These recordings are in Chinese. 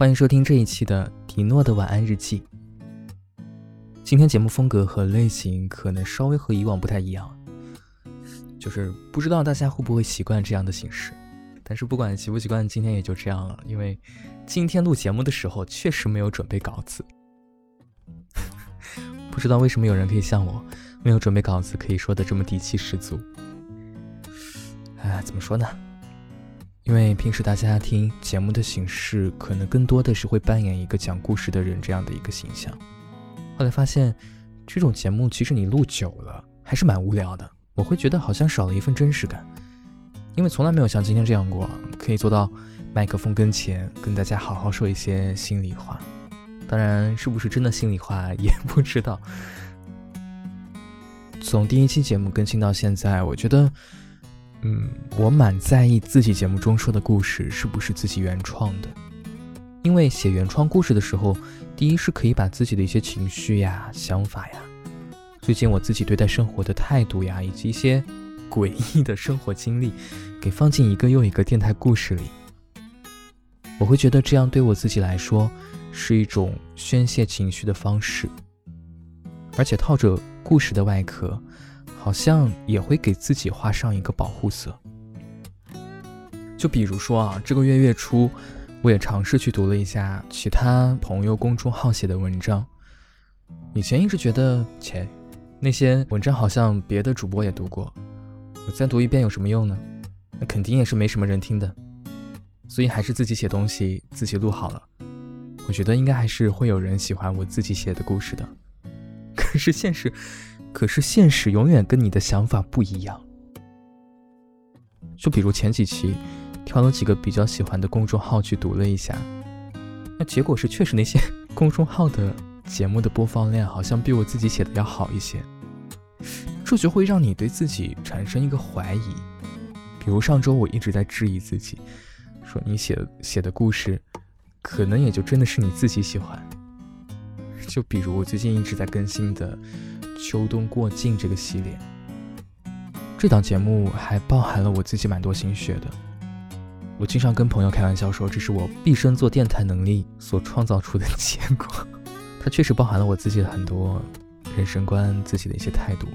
欢迎收听这一期的迪诺的晚安日记。今天节目风格和类型可能稍微和以往不太一样，就是不知道大家会不会习惯这样的形式。但是不管习不习惯，今天也就这样了，因为今天录节目的时候确实没有准备稿子。不知道为什么有人可以像我，没有准备稿子可以说的这么底气十足。哎，怎么说呢？因为平时大家听节目的形式，可能更多的是会扮演一个讲故事的人这样的一个形象。后来发现，这种节目其实你录久了还是蛮无聊的。我会觉得好像少了一份真实感，因为从来没有像今天这样过，可以做到麦克风跟前跟大家好好说一些心里话。当然是不是真的心里话也不知道。从第一期节目更新到现在，我觉得。嗯，我蛮在意自己节目中说的故事是不是自己原创的，因为写原创故事的时候，第一是可以把自己的一些情绪呀、想法呀，最近我自己对待生活的态度呀，以及一些诡异的生活经历，给放进一个又一个电台故事里，我会觉得这样对我自己来说是一种宣泄情绪的方式，而且套着故事的外壳。好像也会给自己画上一个保护色。就比如说啊，这个月月初，我也尝试去读了一下其他朋友公众号写的文章。以前一直觉得，切，那些文章好像别的主播也读过，我再读一遍有什么用呢？那肯定也是没什么人听的。所以还是自己写东西，自己录好了。我觉得应该还是会有人喜欢我自己写的故事的。可是现实。可是现实永远跟你的想法不一样。就比如前几期，挑了几个比较喜欢的公众号去读了一下，那结果是确实那些 公众号的节目的播放量好像比我自己写的要好一些，这就会让你对自己产生一个怀疑。比如上周我一直在质疑自己，说你写写的故事，可能也就真的是你自己喜欢。就比如我最近一直在更新的。秋冬过境这个系列，这档节目还包含了我自己蛮多心血的。我经常跟朋友开玩笑说，这是我毕生做电台能力所创造出的 结果。它确实包含了我自己的很多人生观、自己的一些态度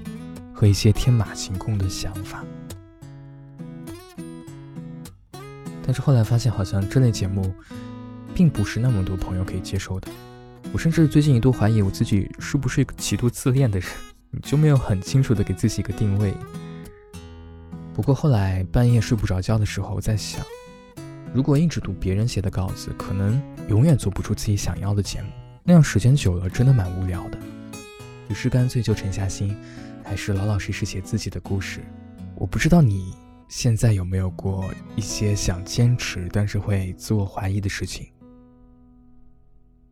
和一些天马行空的想法。但是后来发现，好像这类节目并不是那么多朋友可以接受的。我甚至最近一度怀疑我自己是不是一个极度自恋的人，就没有很清楚的给自己一个定位。不过后来半夜睡不着觉的时候，我在想，如果一直读别人写的稿子，可能永远做不出自己想要的节目，那样时间久了真的蛮无聊的。于是干脆就沉下心，还是老老实实写自己的故事。我不知道你现在有没有过一些想坚持，但是会自我怀疑的事情。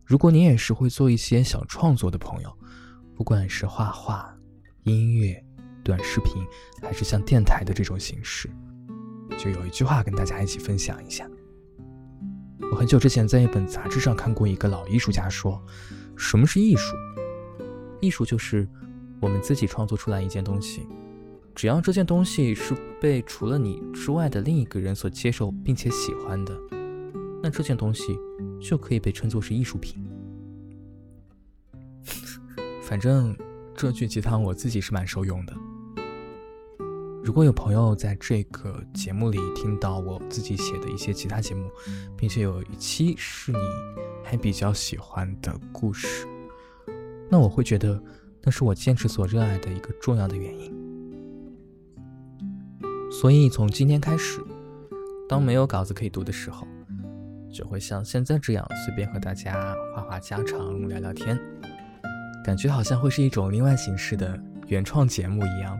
如果你也是会做一些想创作的朋友，不管是画画、音乐、短视频，还是像电台的这种形式，就有一句话跟大家一起分享一下。我很久之前在一本杂志上看过一个老艺术家说：“什么是艺术？艺术就是我们自己创作出来一件东西，只要这件东西是被除了你之外的另一个人所接受并且喜欢的。”那这件东西就可以被称作是艺术品。反正这句鸡汤我自己是蛮受用的。如果有朋友在这个节目里听到我自己写的一些其他节目，并且有一期是你还比较喜欢的故事，那我会觉得那是我坚持所热爱的一个重要的原因。所以从今天开始，当没有稿子可以读的时候。就会像现在这样随便和大家话话家常、聊聊天，感觉好像会是一种另外形式的原创节目一样。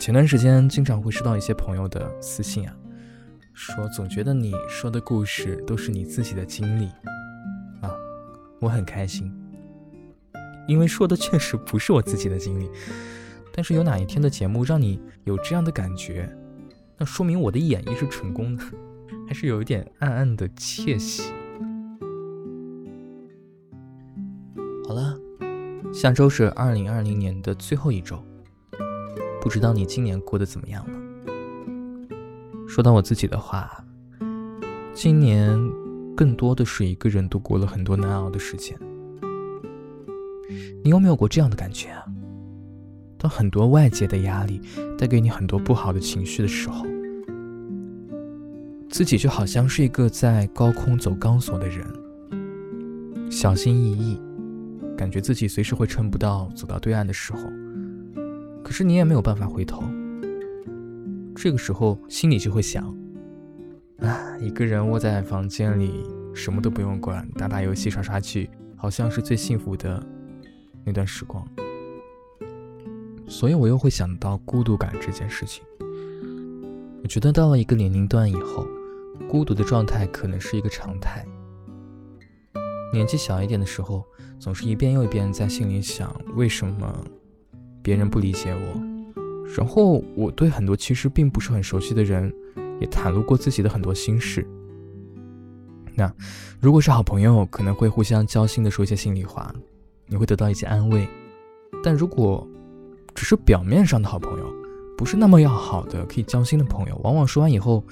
前段时间经常会收到一些朋友的私信啊，说总觉得你说的故事都是你自己的经历啊，我很开心，因为说的确实不是我自己的经历，但是有哪一天的节目让你有这样的感觉，那说明我的演绎是成功的。是有一点暗暗的窃喜。好了，下周是二零二零年的最后一周，不知道你今年过得怎么样了？说到我自己的话，今年更多的是一个人度过了很多难熬的时间。你有没有过这样的感觉啊？当很多外界的压力带给你很多不好的情绪的时候，自己就好像是一个在高空走钢索的人，小心翼翼，感觉自己随时会撑不到走到对岸的时候，可是你也没有办法回头。这个时候心里就会想：啊，一个人窝在房间里，什么都不用管，打打游戏、刷刷剧，好像是最幸福的那段时光。所以我又会想到孤独感这件事情。我觉得到了一个年龄段以后，孤独的状态可能是一个常态。年纪小一点的时候，总是一遍又一遍在心里想为什么别人不理解我，然后我对很多其实并不是很熟悉的人，也袒露过自己的很多心事。那如果是好朋友，可能会互相交心的说一些心里话，你会得到一些安慰。但如果只是表面上的好朋友，不是那么要好的可以交心的朋友，往往说完以后，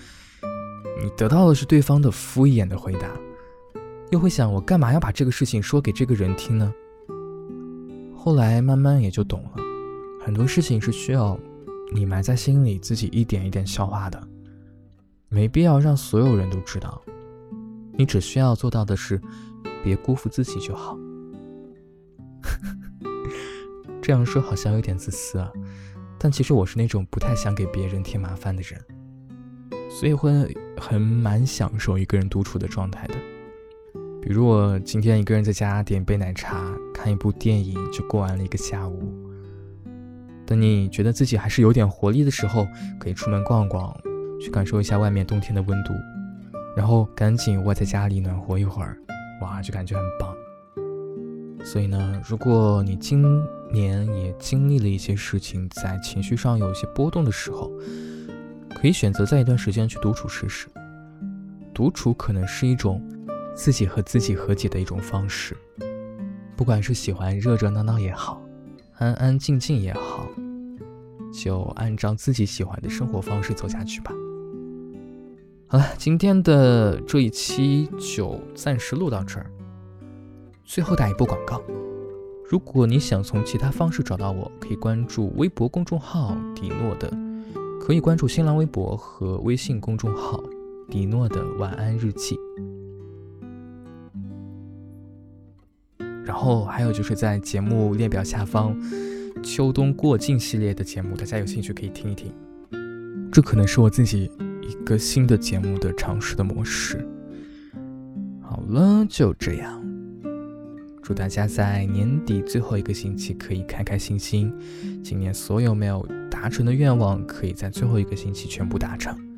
你得到的是对方的敷衍的回答，又会想我干嘛要把这个事情说给这个人听呢？后来慢慢也就懂了，很多事情是需要你埋在心里，自己一点一点消化的，没必要让所有人都知道。你只需要做到的是，别辜负自己就好。这样说好像有点自私啊，但其实我是那种不太想给别人添麻烦的人，所以会很蛮享受一个人独处的状态的。比如我今天一个人在家点杯奶茶，看一部电影，就过完了一个下午。等你觉得自己还是有点活力的时候，可以出门逛逛，去感受一下外面冬天的温度，然后赶紧窝在家里暖和一会儿，哇，就感觉很棒。所以呢，如果你今年也经历了一些事情，在情绪上有一些波动的时候，可以选择在一段时间去独处试试。独处可能是一种自己和自己和解的一种方式。不管是喜欢热热闹闹也好，安安静静也好，就按照自己喜欢的生活方式走下去吧。好了，今天的这一期就暂时录到这儿。最后打一波广告，如果你想从其他方式找到我，可以关注微博公众号迪诺的，可以关注新浪微博和微信公众号迪诺的晚安日记。然后还有就是在节目列表下方，秋冬过境系列的节目，大家有兴趣可以听一听。这可能是我自己一个新的节目的尝试的模式。好了，就这样。祝大家在年底最后一个星期可以开开心心，今年所有没有达成的愿望可以在最后一个星期全部达成。